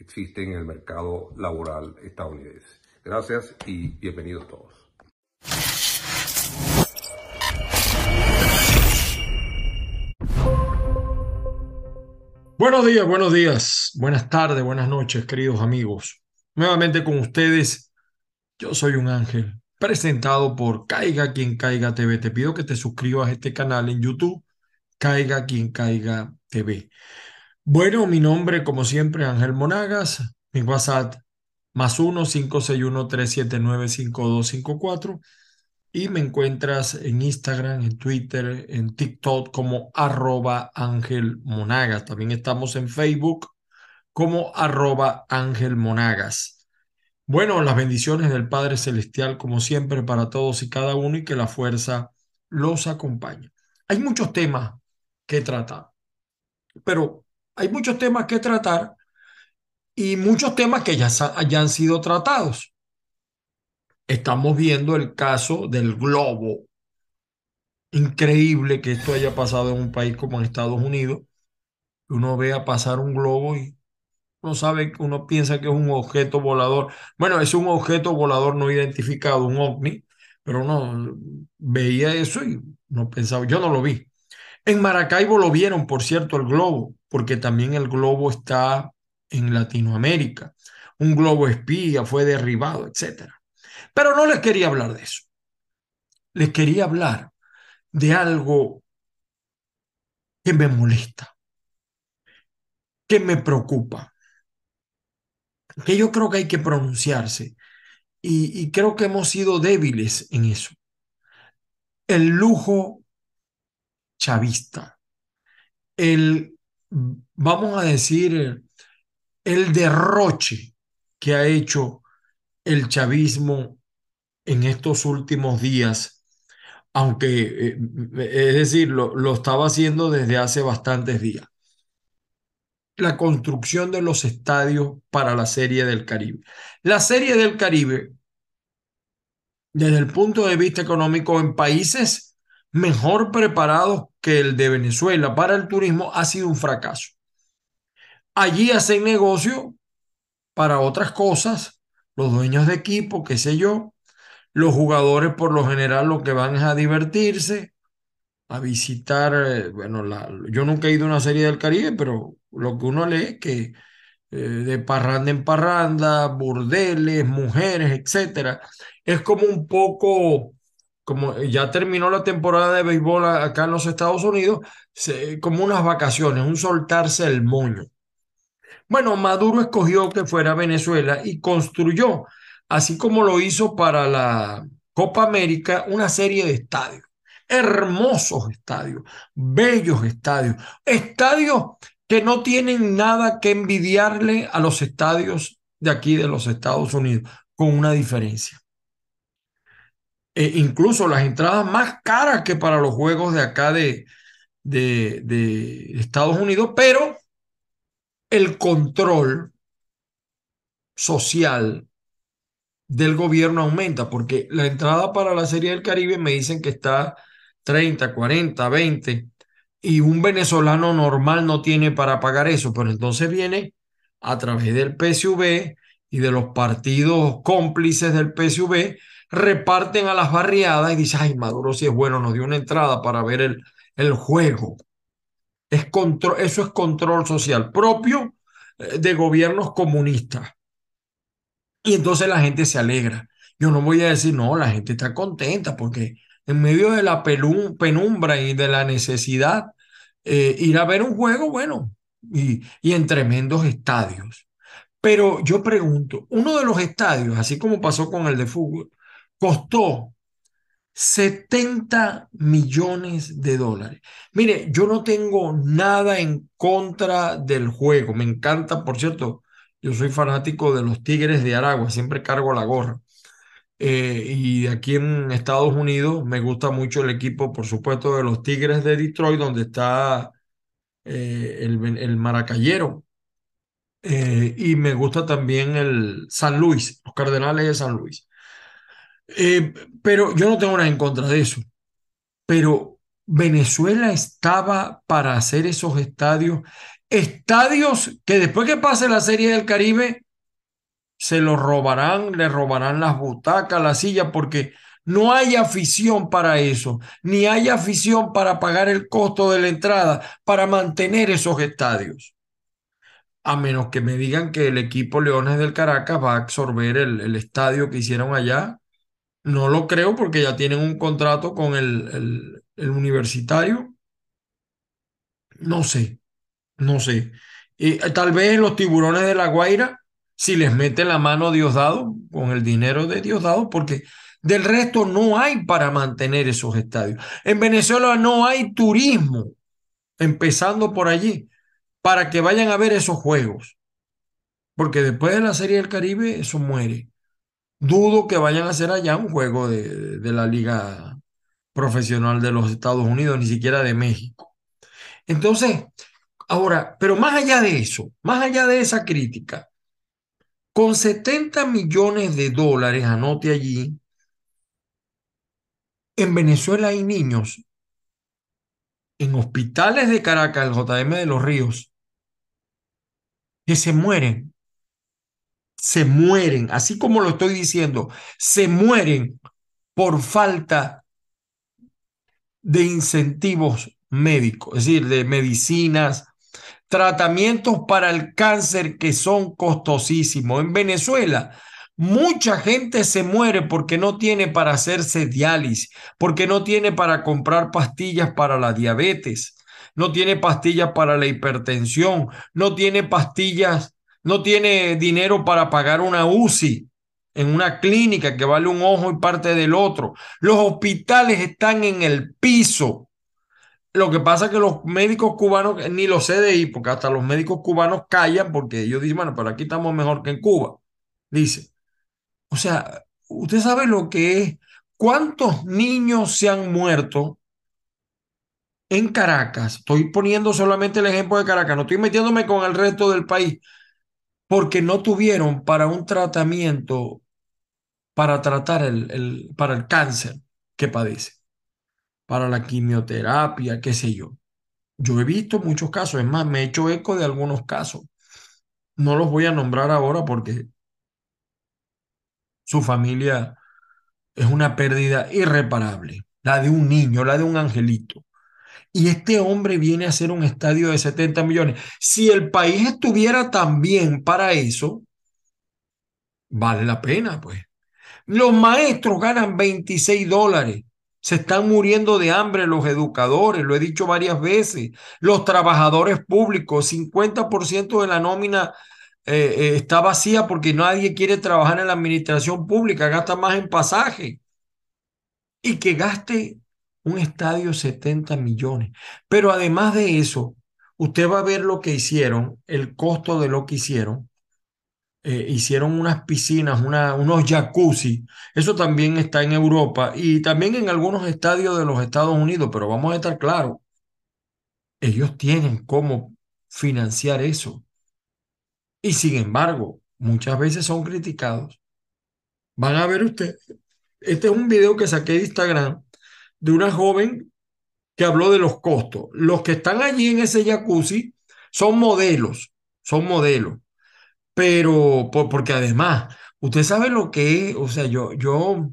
existen en el mercado laboral estadounidense. Gracias y bienvenidos todos. Buenos días, buenos días, buenas tardes, buenas noches, queridos amigos. Nuevamente con ustedes, yo soy un ángel, presentado por Caiga quien caiga TV. Te pido que te suscribas a este canal en YouTube, Caiga quien caiga TV. Bueno, mi nombre, como siempre, Ángel Monagas, mi WhatsApp más 1-561-379-5254 y me encuentras en Instagram, en Twitter, en TikTok como arroba Ángel Monagas. También estamos en Facebook como arroba Ángel Monagas. Bueno, las bendiciones del Padre Celestial, como siempre, para todos y cada uno y que la fuerza los acompañe. Hay muchos temas que tratar, pero hay muchos temas que tratar y muchos temas que ya, han sido tratados. Estamos viendo el caso del globo. Increíble que esto haya pasado en un país como Estados Unidos. Uno vea pasar un globo y uno sabe, uno piensa que es un objeto volador. Bueno, es un objeto volador no identificado, un ovni, pero uno veía eso y no pensaba, yo no lo vi. En Maracaibo lo vieron, por cierto, el globo, porque también el globo está en Latinoamérica. Un globo espía fue derribado, etc. Pero no les quería hablar de eso. Les quería hablar de algo que me molesta, que me preocupa, que yo creo que hay que pronunciarse y, y creo que hemos sido débiles en eso. El lujo chavista. El, vamos a decir, el derroche que ha hecho el chavismo en estos últimos días, aunque, eh, es decir, lo, lo estaba haciendo desde hace bastantes días. La construcción de los estadios para la Serie del Caribe. La Serie del Caribe, desde el punto de vista económico, en países mejor preparados que el de Venezuela para el turismo ha sido un fracaso. Allí hacen negocio para otras cosas, los dueños de equipo, qué sé yo, los jugadores por lo general lo que van es a divertirse, a visitar, eh, bueno, la, yo nunca he ido a una serie del Caribe, pero lo que uno lee es que eh, de parranda en parranda, burdeles, mujeres, etcétera, es como un poco como ya terminó la temporada de béisbol acá en los Estados Unidos, como unas vacaciones, un soltarse el moño. Bueno, Maduro escogió que fuera Venezuela y construyó, así como lo hizo para la Copa América, una serie de estadios. Hermosos estadios, bellos estadios, estadios que no tienen nada que envidiarle a los estadios de aquí de los Estados Unidos, con una diferencia. Eh, incluso las entradas más caras que para los juegos de acá de, de, de Estados Unidos, pero el control social del gobierno aumenta, porque la entrada para la Serie del Caribe me dicen que está 30, 40, 20, y un venezolano normal no tiene para pagar eso, pero entonces viene a través del PSV y de los partidos cómplices del PSV reparten a las barriadas y dicen, ay, Maduro si es bueno, nos dio una entrada para ver el, el juego. Es control, eso es control social propio eh, de gobiernos comunistas. Y entonces la gente se alegra. Yo no voy a decir, no, la gente está contenta porque en medio de la penumbra y de la necesidad, eh, ir a ver un juego, bueno, y, y en tremendos estadios. Pero yo pregunto, uno de los estadios, así como pasó con el de fútbol, costó 70 millones de dólares. Mire, yo no tengo nada en contra del juego. Me encanta, por cierto, yo soy fanático de los Tigres de Aragua, siempre cargo la gorra. Eh, y aquí en Estados Unidos me gusta mucho el equipo, por supuesto, de los Tigres de Detroit, donde está eh, el, Maracayero. Eh, y me gusta también el San Luis, los Cardenales de San Luis. Pero yo no tengo nada en contra de eso. Pero Venezuela estaba para hacer esos estadios, estadios que después que pase la Serie del Caribe, se lo robarán, le robarán las butacas, la silla, porque no hay afición para eso, ni hay afición para pagar el costo de la entrada, para mantener esos estadios. A menos que me digan que el equipo Leones del Caracas va a absorber el estadio que hicieron allá. No lo creo porque ya tienen un contrato con el, el, universitario. No sé, no sé. Y, eh, tal vez los tiburones de La Guaira si les mete la mano Diosdado con el dinero de Diosdado, porque del resto no hay para mantener esos estadios. En Venezuela no hay turismo, empezando por allí, para que vayan a ver esos juegos. Porque después de la Serie del Caribe, eso muere. Dudo que vayan a hacer allá un juego de, de la Liga Profesional de los Estados Unidos, ni siquiera de México. Entonces, ahora, pero más allá de eso, más allá de esa crítica, con 70 millones de dólares, anote allí, en Venezuela hay niños en hospitales de Caracas, el JM de los Ríos, que se mueren. Se mueren, así como lo estoy diciendo, se mueren por falta de incentivos médicos, es decir, de medicinas, tratamientos para el cáncer que son costosísimos. En Venezuela, mucha gente se muere porque no tiene para hacerse diálisis, porque no tiene para comprar pastillas para la diabetes, no tiene pastillas para la hipertensión, no tiene pastillas, no tiene dinero para pagar una UCI en una clínica que vale un ojo y parte del otro. Los hospitales están en el piso lo que pasa es que los médicos cubanos, ni los CDI, porque hasta los médicos cubanos callan porque ellos dicen, bueno, pero aquí estamos mejor que en Cuba. Dice. O sea, usted sabe lo que es, cuántos niños se han muerto en Caracas. Estoy poniendo solamente el ejemplo de Caracas, no estoy metiéndome con el resto del país, porque no tuvieron para un tratamiento para tratar el, para el cáncer que padece para la quimioterapia, qué sé yo. Yo he visto muchos casos, es más, me he hecho eco de algunos casos. No los voy a nombrar ahora porque su familia es una pérdida irreparable, la de un niño, la de un angelito. Y este hombre viene a hacer un estadio de 70 millones. Si el país estuviera tan bien para eso, vale la pena, pues. Los maestros ganan 26 dólares. Se están muriendo de hambre los educadores, lo he dicho varias veces, los trabajadores públicos, 50% de la nómina eh, eh, está vacía porque nadie quiere trabajar en la administración pública, gasta más en pasaje. Y que gaste un estadio 70 millones. Pero además de eso, usted va a ver lo que hicieron, el costo de lo que hicieron, eh, hicieron unas piscinas, una, unos jacuzzi. Eso también está en Europa y también en algunos estadios de los Estados Unidos, pero vamos a estar claros, ellos tienen cómo financiar eso. Y sin embargo, muchas veces son criticados. Van a ver ustedes, este es un video que saqué de Instagram de una joven que habló de los costos. Los que están allí en ese jacuzzi son modelos, son modelos pero porque además, usted sabe lo que es, o sea, yo, yo,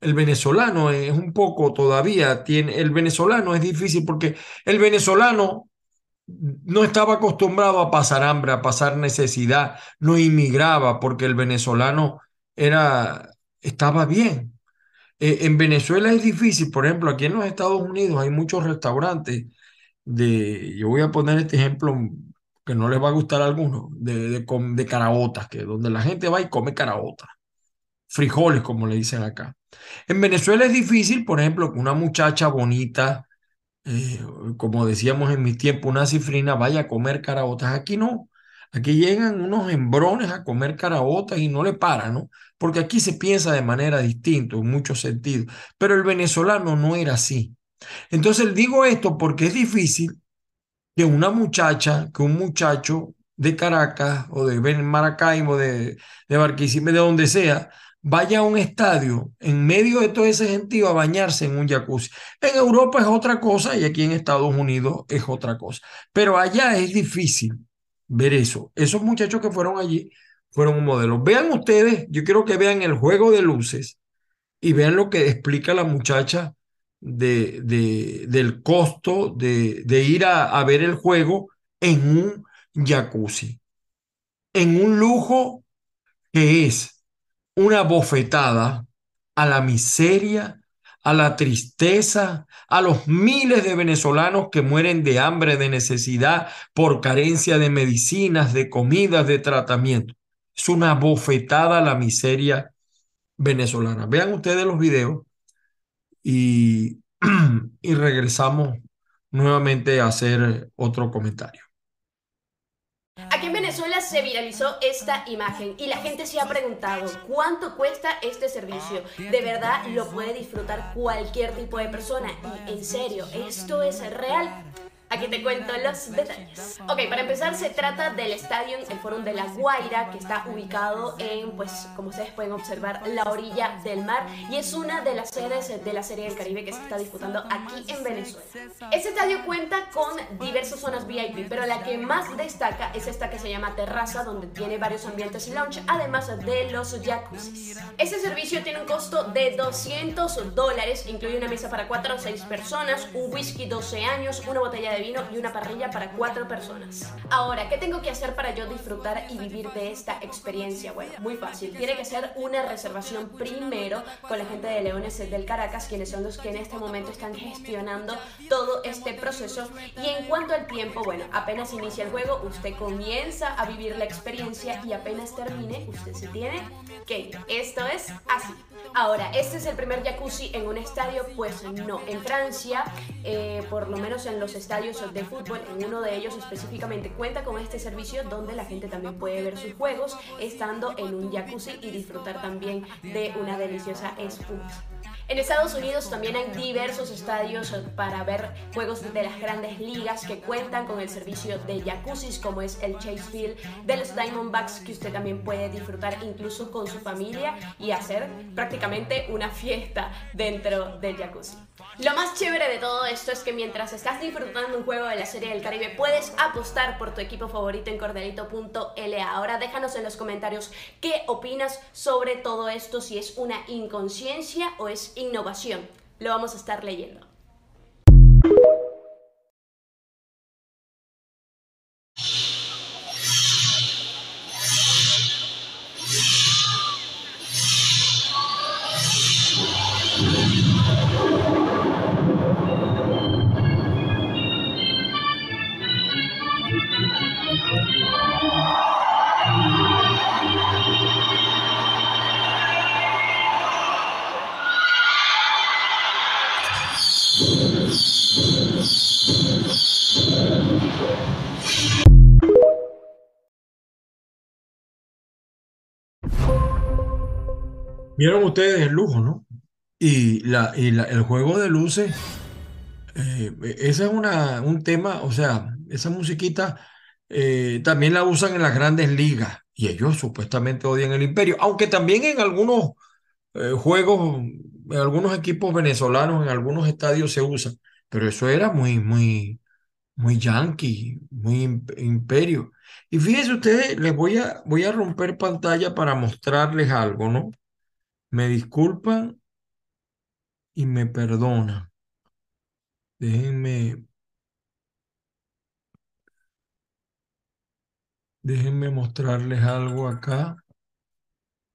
el venezolano es un poco todavía, tiene, el venezolano es difícil porque el venezolano no estaba acostumbrado a pasar hambre, a pasar necesidad, no inmigraba porque el venezolano era, estaba bien. Eh, en Venezuela es difícil, por ejemplo, aquí en los Estados Unidos hay muchos restaurantes de, yo voy a poner este ejemplo que no les va a gustar a algunos, de, de, de caraotas, que donde la gente va y come caraotas, frijoles como le dicen acá. En Venezuela es difícil, por ejemplo, que una muchacha bonita, eh, como decíamos en mis tiempos, una cifrina vaya a comer caraotas. Aquí no. Aquí llegan unos hembrones a comer caraotas y no le paran, ¿no? Porque aquí se piensa de manera distinta en muchos sentidos. Pero el venezolano no era así. Entonces digo esto porque es difícil que una muchacha, que un muchacho de Caracas o de Maracaibo, de, de Barquisimeto, de donde sea, vaya a un estadio en medio de todo ese gentío a bañarse en un jacuzzi. En Europa es otra cosa y aquí en Estados Unidos es otra cosa. Pero allá es difícil ver eso. Esos muchachos que fueron allí fueron un modelo. Vean ustedes, yo quiero que vean el juego de luces y vean lo que explica la muchacha de, de, del costo de, de ir a, a ver el juego en un jacuzzi, en un lujo que es una bofetada a la miseria, a la tristeza, a los miles de venezolanos que mueren de hambre, de necesidad, por carencia de medicinas, de comidas, de tratamiento. Es una bofetada a la miseria venezolana. Vean ustedes los videos y, y regresamos nuevamente a hacer otro comentario. Aquí en Venezuela se viralizó esta imagen y la gente se ha preguntado cuánto cuesta este servicio. De verdad lo puede disfrutar cualquier tipo de persona. Y en serio, ¿esto es real? Aquí te cuento los detalles. Ok, para empezar se trata del estadio, el Fórum de La Guaira, que está ubicado en, pues, como ustedes pueden observar, la orilla del mar y es una de las sedes de la Serie del Caribe que se está disputando aquí en Venezuela. Este estadio cuenta con diversas zonas VIP, pero la que más destaca es esta que se llama Terraza, donde tiene varios ambientes lounge, además de los jacuzzis. Este servicio tiene un costo de 200 dólares, incluye una mesa para 4 o 6 personas, un whisky 12 años, una botella de vino y una parrilla para cuatro personas. Ahora, ¿qué tengo que hacer para yo disfrutar y vivir de esta experiencia? Bueno, muy fácil. Tiene que ser una reservación primero con la gente de Leones del Caracas, quienes son los que en este momento están gestionando todo este proceso. Y en cuanto al tiempo, bueno, apenas inicia el juego, usted comienza a vivir la experiencia y apenas termine, usted se tiene que ir. Esto es así. Ahora, ¿este es el primer jacuzzi en un estadio? Pues no. En Francia, eh, por lo menos en los estadios de fútbol, en uno de ellos específicamente cuenta con este servicio donde la gente también puede ver sus juegos estando en un jacuzzi y disfrutar también de una deliciosa espuma. En Estados Unidos también hay diversos estadios para ver juegos de las grandes ligas que cuentan con el servicio de jacuzzis como es el Chase Field de los Diamondbacks que usted también puede disfrutar incluso con su familia y hacer prácticamente una fiesta dentro del jacuzzi. Lo más chévere de todo esto es que mientras estás disfrutando un juego de la Serie del Caribe puedes apostar por tu equipo favorito en cordelito.la. Ahora déjanos en los comentarios qué opinas sobre todo esto, si es una inconsciencia o es innovación. Lo vamos a estar leyendo. Vieron ustedes el lujo, ¿no? Y, la, y la, el juego de luces, eh, ese es una, un tema, o sea, esa musiquita eh, también la usan en las grandes ligas y ellos supuestamente odian el imperio, aunque también en algunos eh, juegos, en algunos equipos venezolanos, en algunos estadios se usa, pero eso era muy, muy, muy yankee, muy imperio. Y fíjense ustedes, les voy a, voy a romper pantalla para mostrarles algo, ¿no? Me disculpan y me perdonan. Déjenme Déjenme mostrarles algo acá.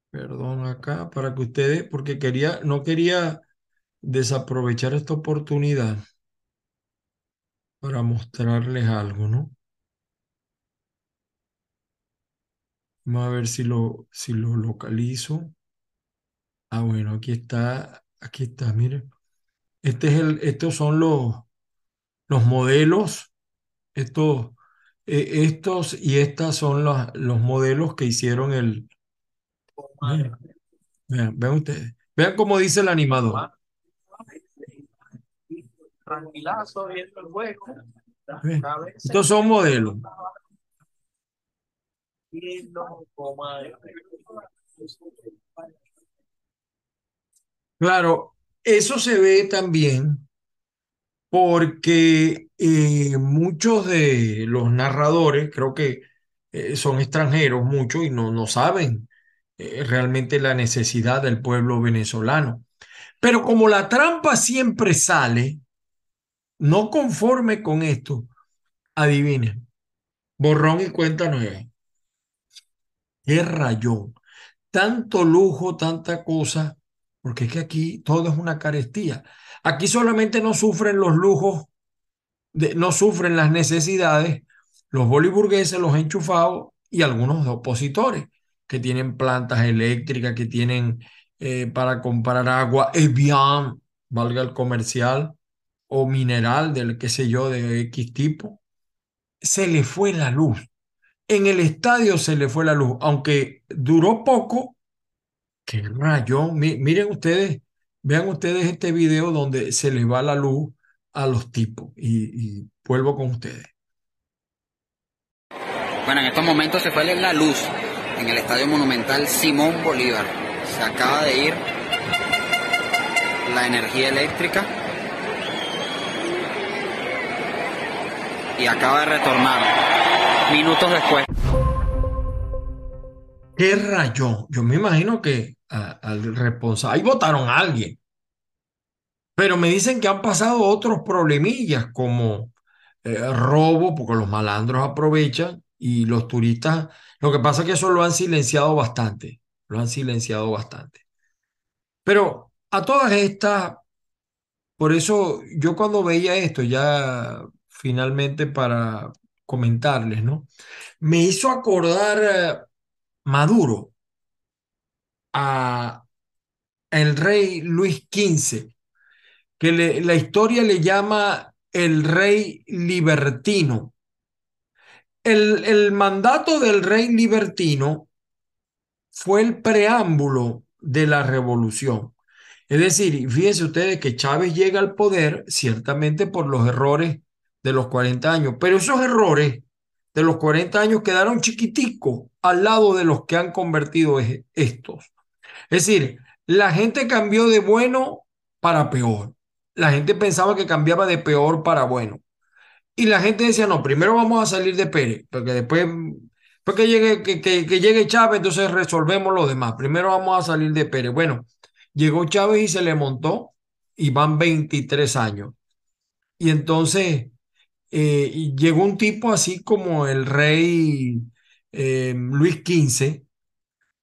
Perdón, acá, para que ustedes, porque quería, no quería desaprovechar esta oportunidad para mostrarles algo, ¿no? Vamos a ver si lo, si lo localizo. Ah, bueno, aquí está, aquí está, miren. Este es el, estos son los, los modelos, estos, eh, estos y estas son los, los modelos que hicieron el... Vean, vean ustedes, vean cómo dice el animador. Juego. Estos son modelos. Claro, eso se ve también porque eh, muchos de los narradores, creo que eh, son extranjeros, muchos, y no, no saben eh, realmente la necesidad del pueblo venezolano. Pero como la trampa siempre sale, no conforme con esto, adivinen, borrón y cuenta nueva. Qué rayón. Tanto lujo, tanta cosa, porque es que aquí todo es una carestía. Aquí solamente no sufren los lujos, de, no sufren las necesidades los boliburgueses, los enchufados y algunos opositores que tienen plantas eléctricas, que tienen eh, para comprar agua Evian, valga el comercial, o mineral del qué sé yo, de X tipo. Se le fue la luz. En el estadio se le fue la luz, aunque duró poco. Qué rayón. miren ustedes, vean ustedes este video donde se les va la luz a los tipos. Y, y vuelvo con ustedes. Bueno, en estos momentos se fue la luz en el Estadio Monumental Simón Bolívar. Se acaba de ir la energía eléctrica y acaba de retornar minutos después. ¿Qué rayón? Yo me imagino que al responsable, ahí votaron a alguien, pero me dicen que han pasado otros problemillas como eh, robo, porque los malandros aprovechan y los turistas, lo que pasa es que eso lo han silenciado bastante, lo han silenciado bastante. Pero a todas estas, por eso yo cuando veía esto, ya finalmente para comentarles, ¿no? Me hizo acordar eh, Maduro a el rey Luis XV, que la historia le llama el rey libertino el, mandato del rey libertino fue el preámbulo de la revolución. Es decir, fíjense ustedes que Chávez llega al poder ciertamente por los errores de los 40 años, pero esos errores de los 40 años quedaron chiquiticos al lado de los que han convertido estos. Es decir, la gente cambió de bueno para peor. La gente pensaba que cambiaba de peor para bueno. Y la gente decía, no, primero vamos a salir de Pérez, porque después, porque llegue, que, que, que llegue Chávez, entonces resolvemos lo demás. Primero vamos a salir de Pérez. Bueno, llegó Chávez y se le montó y van 23 años. Y entonces eh, llegó un tipo así como el rey eh, Luis XV,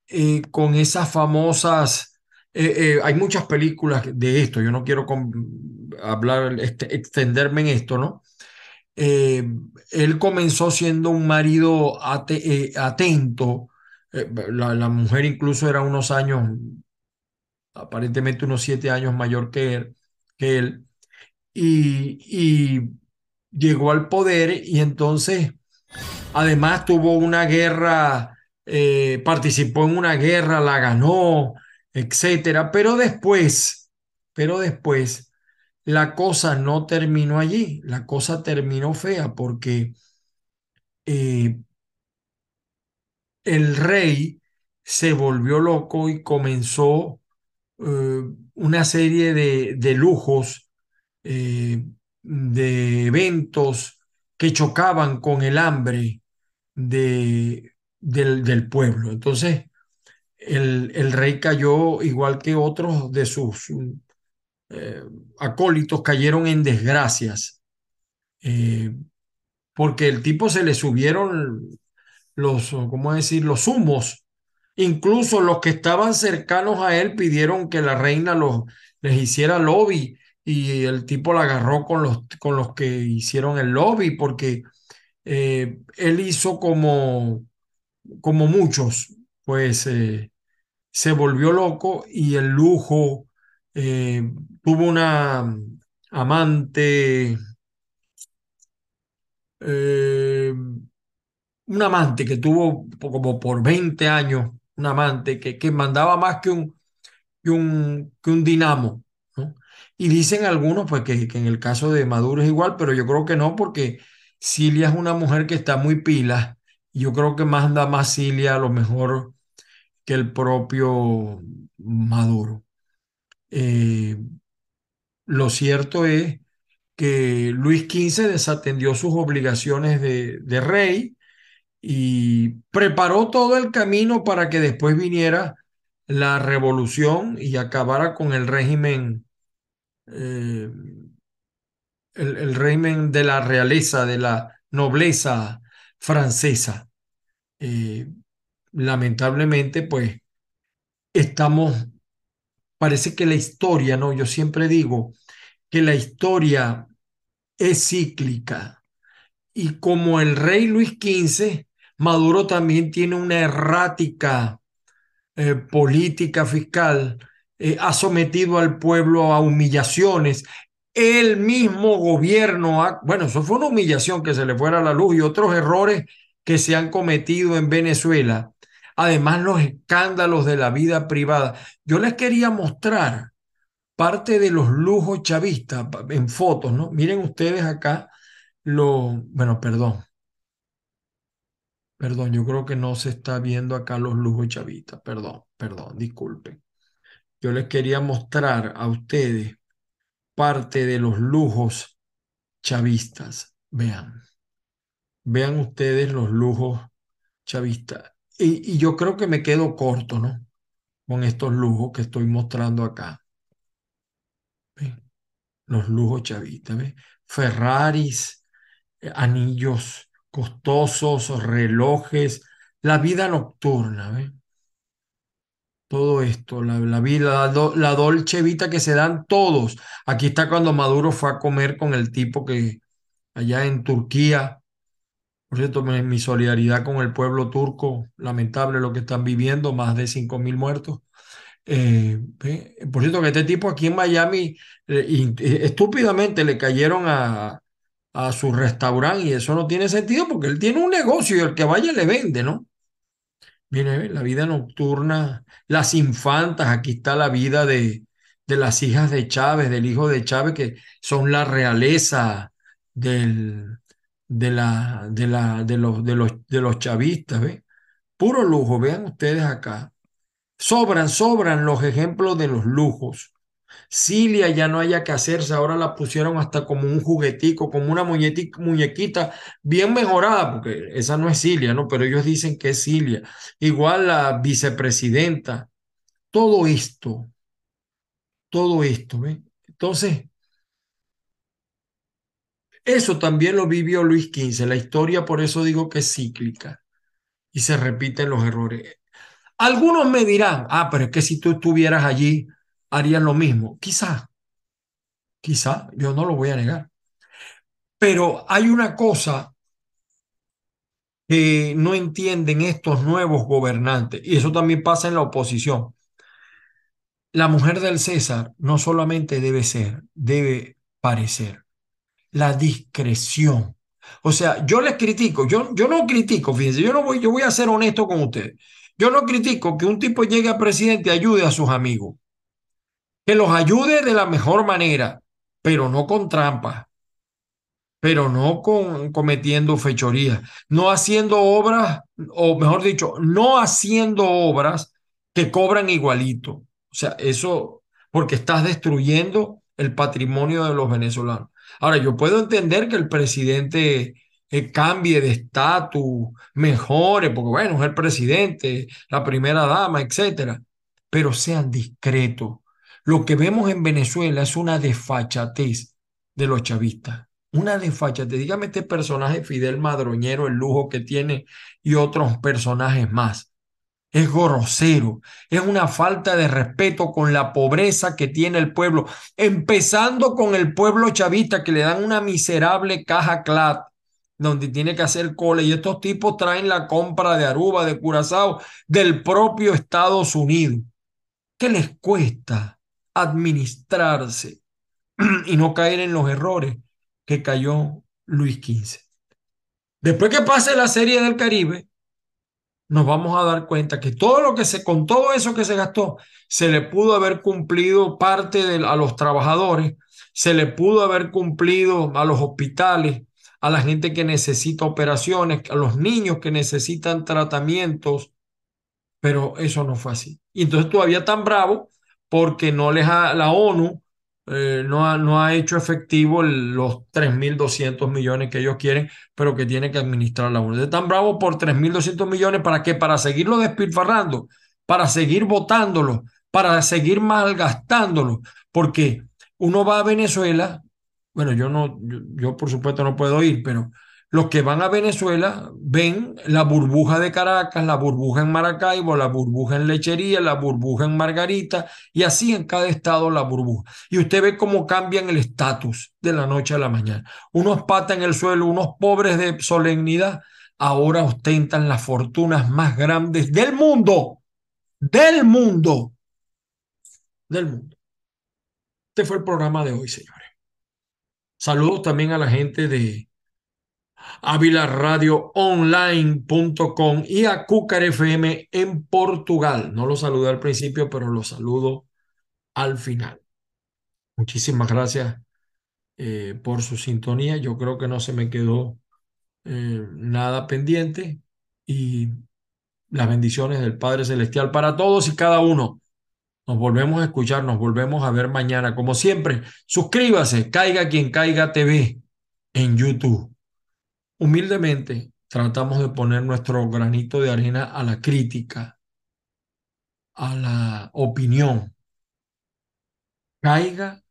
eh, con esas famosas, hay muchas películas de esto, yo no quiero hablar, este, extenderme en esto, ¿no? Él comenzó siendo un marido atento, la, mujer incluso era unos años, aparentemente unos siete años mayor que él, que él y, y llegó al poder y entonces además tuvo una guerra, participó en una guerra, la ganó, etcétera, pero después, pero después la cosa no terminó allí, la cosa terminó fea porque eh, el rey se volvió loco y comenzó eh, una serie de, lujos, eh, de eventos que chocaban con el hambre de, del, pueblo. Entonces, el, el, rey cayó igual que otros de sus eh, acólitos cayeron en desgracias, eh, porque el tipo se le subieron los, ¿cómo decir? Los humos. Incluso los que estaban cercanos a él pidieron que la reina los, les hiciera lobby y el tipo la agarró con los, con los que hicieron el lobby porque eh, él hizo como, como muchos, pues eh, se volvió loco y el lujo eh, tuvo una amante, un amante que tuvo como por 20 años, un amante que, que mandaba más que un, que un, que un dinamo. Y dicen algunos pues que, en el caso de Maduro es igual, pero yo creo que no, porque Cilia es una mujer que está muy pila. Yo creo que manda más Cilia a lo mejor que el propio Maduro. Eh, lo cierto es que Luis XV desatendió sus obligaciones de rey y preparó todo el camino para que después viniera la revolución y acabara con el régimen, eh, el, el, régimen de la realeza, de la nobleza francesa. Eh, lamentablemente, pues, estamos, parece que la historia, ¿no? Yo siempre digo que la historia es cíclica. Y como el rey Luis XV, Maduro también tiene una errática eh, política fiscal, eh, ha sometido al pueblo a humillaciones. El mismo gobierno, ha, bueno, eso fue una humillación que se le fuera a la luz y otros errores que se han cometido en Venezuela. Además, los escándalos de la vida privada. Yo les quería mostrar parte de los lujos chavistas en fotos, ¿no? Miren ustedes acá lo, bueno, perdón, Perdón, yo creo que no se está viendo acá los lujos chavistas. Perdón, perdón, disculpen. Yo les quería mostrar a ustedes parte de los lujos chavistas. Vean, vean ustedes los lujos chavistas. Y, yo creo que me quedo corto, ¿no? Con estos lujos que estoy mostrando acá. ¿Ven? Los lujos chavistas, ¿ven? Ferraris, eh, anillos costosos, relojes, la vida nocturna, ¿ve? Todo esto, la, la vida, la, la, dolce vita que se dan todos. Aquí está cuando Maduro fue a comer con el tipo que allá en Turquía, por cierto, mi, solidaridad con el pueblo turco, lamentable lo que están viviendo, más de 5 mil muertos. Eh, por cierto, que este tipo aquí en Miami eh, estúpidamente le cayeron a, a su restaurante y eso no tiene sentido porque él tiene un negocio y el que vaya le vende, ¿no? Viene la vida nocturna, las infantas, aquí está la vida de, de las hijas de Chávez, del hijo de Chávez, que son la realeza del, de, la, de, la, de, los, de, los, de los chavistas, ¿ve? Puro lujo, vean ustedes acá. Sobran, sobran los ejemplos de los lujos. Cilia ya no haya que hacerse, ahora la pusieron hasta como un juguetico, como una muñequita bien mejorada, porque esa no es Cilia, ¿no? Pero ellos dicen que es Cilia. Igual la vicepresidenta. Todo esto, todo esto. Entonces, eso también lo vivió Luis XV. La historia, por eso digo que es cíclica y se repiten los errores. Algunos me dirán, ah, pero es que si tú estuvieras allí, harían lo mismo. Quizá, quizá, yo no lo voy a negar. Pero hay una cosa que no entienden estos nuevos gobernantes, y eso también pasa en la oposición. La mujer del César no solamente debe ser, debe parecer. La discreción. O sea, yo les critico, yo, yo no critico, fíjense, yo no voy, yo voy a ser honesto con ustedes. Yo no critico que un tipo llegue a presidente y ayude a sus amigos que los ayude de la mejor manera, pero no con trampas, pero no con cometiendo fechorías, no haciendo obras, o mejor dicho, no haciendo obras que cobran igualito. O sea, eso porque estás destruyendo el patrimonio de los venezolanos. Ahora, yo puedo entender que el presidente eh, cambie de estatus, mejore, porque bueno, es el presidente, la primera dama, etcétera, pero sean discretos, lo que vemos en Venezuela es una desfachatez de los chavistas. una desfachatez. Dígame este personaje Fidel Madroñero, el lujo que tiene y otros personajes más. Es grosero, es una falta de respeto con la pobreza que tiene el pueblo, empezando con el pueblo chavista que le dan una miserable caja CLAT donde tiene que hacer cola y estos tipos traen la compra de Aruba, de Curazao, del propio Estados Unidos. ¿Qué les cuesta administrarse y no caer en los errores que cayó Luis XV? Después que pase la serie del Caribe, nos vamos a dar cuenta que todo lo que se, con todo eso que se gastó, se le pudo haber cumplido parte de, a los trabajadores, se le pudo haber cumplido a los hospitales, a la gente que necesita operaciones, a los niños que necesitan tratamientos, pero eso no fue así. Y entonces todavía tan bravo porque no les ha, la ONU eh, no, ha, no ha hecho efectivo los 3.200 millones que ellos quieren, pero que tiene que administrar la ONU. De tan bravo por 3.200 millones, ¿para qué? Para seguirlo despilfarrando, para seguir votándolo, para seguir malgastándolo, porque uno va a Venezuela, bueno, yo no, yo, yo por supuesto no puedo ir, pero los que van a Venezuela ven la burbuja de Caracas, la burbuja en Maracaibo, la burbuja en Lechería, la burbuja en Margarita y así en cada estado la burbuja. Y usted ve cómo cambian el estatus de la noche a la mañana. Unos patas en el suelo, unos pobres de solemnidad, ahora ostentan las fortunas más grandes del mundo, del mundo, del mundo. Este fue el programa de hoy, señores. Saludos también a la gente de avilaradioonline.com y a Cúcar FM en Portugal. No lo saludé al principio, pero lo saludo al final. Muchísimas gracias eh, por su sintonía. Yo creo que no se me quedó eh, nada pendiente y las bendiciones del Padre Celestial para todos y cada uno. Nos volvemos a escuchar, nos volvemos a ver mañana. Como siempre, suscríbase, caiga quien caiga TV en YouTube. Humildemente tratamos de poner nuestro granito de arena a la crítica, a la opinión. Caiga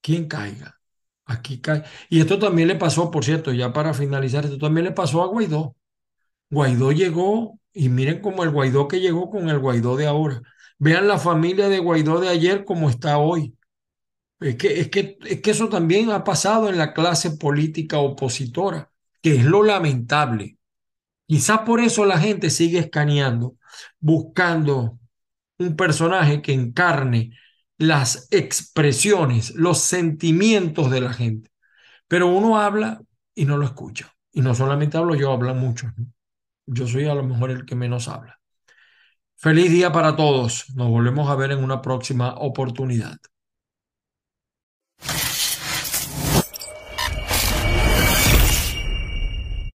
quien caiga. Aquí cae. Y esto también le pasó, por cierto, ya para finalizar, esto también le pasó a Guaidó. Guaidó llegó, y miren cómo el Guaidó que llegó con el Guaidó de ahora. Vean la familia de Guaidó de ayer como está hoy. Es que, es que, es que eso también ha pasado en la clase política opositora que es lo lamentable. Quizás por eso la gente sigue escaneando, buscando un personaje que encarne las expresiones, los sentimientos de la gente. Pero uno habla y no lo escucha. Y no solamente hablo yo, hablan muchos. Yo soy a lo mejor el que menos habla. Feliz día para todos. Nos volvemos a ver en una próxima oportunidad.